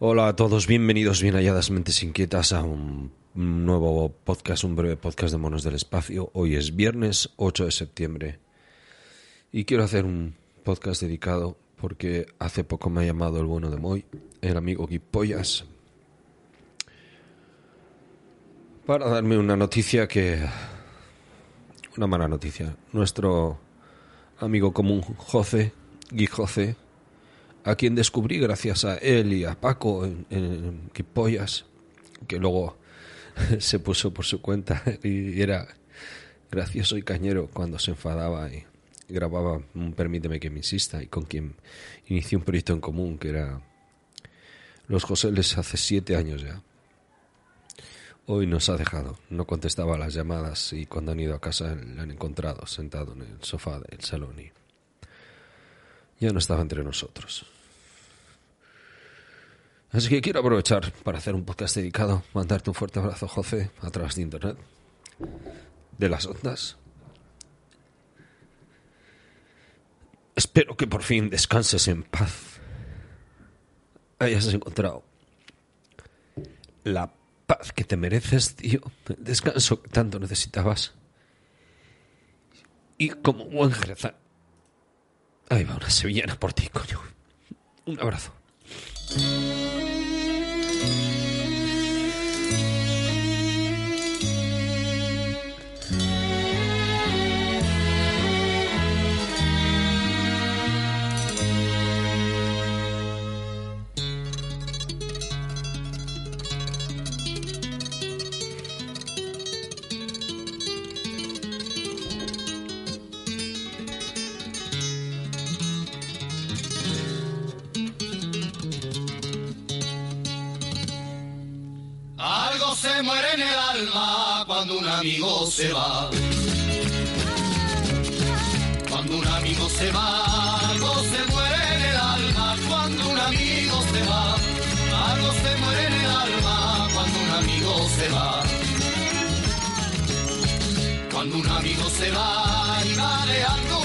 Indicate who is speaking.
Speaker 1: Hola a todos, bienvenidos bien halladas mentes inquietas a un nuevo podcast, un breve podcast de Monos del Espacio. Hoy es viernes 8 de septiembre y quiero hacer un podcast dedicado porque hace poco me ha llamado el bueno de Moy, el amigo Guipollas, para darme una noticia que... una mala noticia. Nuestro amigo común José, Gui José, a quien descubrí gracias a él y a Paco en, Quipollas, que luego se puso por su cuenta y era gracioso y cañero cuando se enfadaba y grababa un Permíteme que me insista y con quien inició un proyecto en común que era Los Joseles hace siete años ya. Hoy nos ha dejado, no contestaba las llamadas y cuando han ido a casa le han encontrado sentado en el sofá del salón y ya no estaba entre nosotros. Así que quiero aprovechar para hacer un podcast dedicado, mandarte un fuerte abrazo, José, a través de Internet, de las ondas. Espero que por fin descanses en paz. Hayas encontrado la paz que te mereces, tío. El descanso que tanto necesitabas. Y como buen jerezán. Ahí va una sevillana por ti, coño. Un abrazo.
Speaker 2: Se muere en el alma cuando un amigo se va. Cuando un amigo se va, algo se muere en el alma cuando un amigo se va. Algo se muere en el alma cuando un amigo se va. Cuando un amigo se va y va dejando